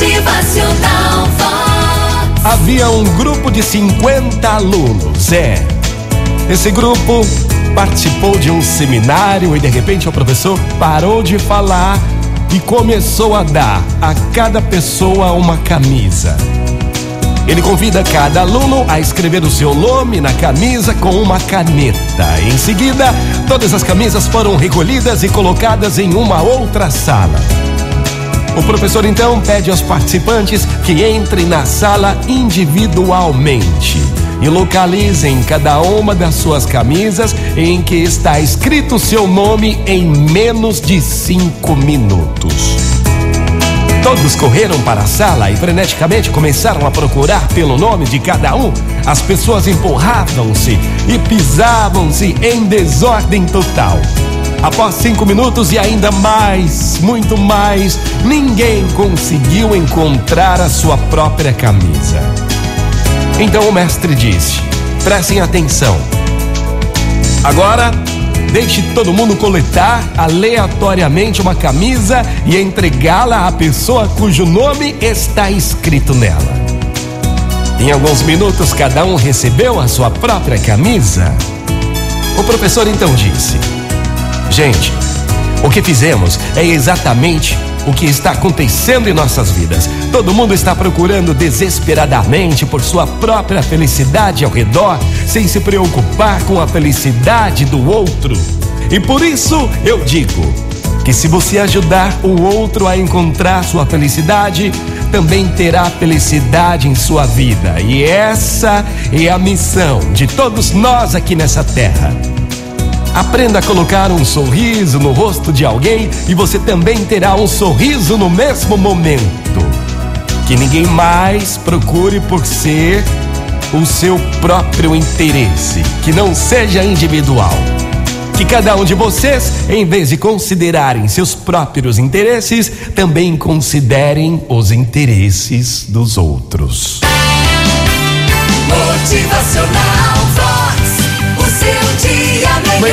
Motivacional Vox. Havia um grupo de 50 alunos, é. Esse grupo participou de um seminário e de repente o professor parou de falar e começou a dar a cada pessoa uma camisa. Ele convida cada aluno a escrever o seu nome na camisa com uma caneta. Em seguida, todas as camisas foram recolhidas e colocadas em uma outra sala. O professor então pede aos participantes que entrem na sala individualmente e localizem cada uma das suas camisas em que está escrito seu nome em menos de cinco minutos. Todos correram para a sala e freneticamente começaram a procurar pelo nome de cada um. As pessoas empurravam-se e pisavam-se em desordem total. Após cinco minutos e ainda mais, muito mais, ninguém conseguiu encontrar a sua própria camisa. Então o mestre disse: prestem atenção. Agora, deixe todo mundo coletar aleatoriamente uma camisa e entregá-la à pessoa cujo nome está escrito nela. Em alguns minutos, cada um recebeu a sua própria camisa. O professor então disse: Gente, o que fizemos é exatamente o que está acontecendo em nossas vidas. Todo mundo está procurando desesperadamente por sua própria felicidade ao redor, sem se preocupar com a felicidade do outro. E por isso eu digo que se você ajudar o outro a encontrar sua felicidade, também terá felicidade em sua vida. E essa é a missão de todos nós aqui nessa terra. Aprenda a colocar um sorriso no rosto de alguém e você também terá um sorriso no mesmo momento. Que ninguém mais procure por ser o seu próprio interesse, que não seja individual. Que cada um de vocês, em vez de considerarem seus próprios interesses, também considerem os interesses dos outros.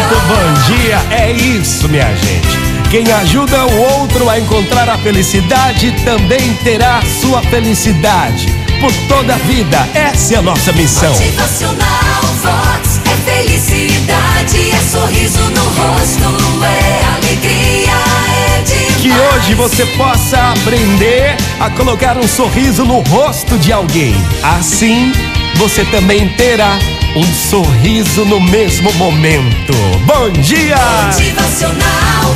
Muito bom dia, é isso, minha gente. Quem ajuda o outro a encontrar a felicidade também terá sua felicidade por toda a vida. Essa é a nossa missão. Motivacional Vox. É felicidade, é sorriso no rosto, é alegria, é demais. Que hoje você possa aprender a colocar um sorriso no rosto de alguém. Assim, você também terá um sorriso no mesmo momento. Bom dia! Motivacional.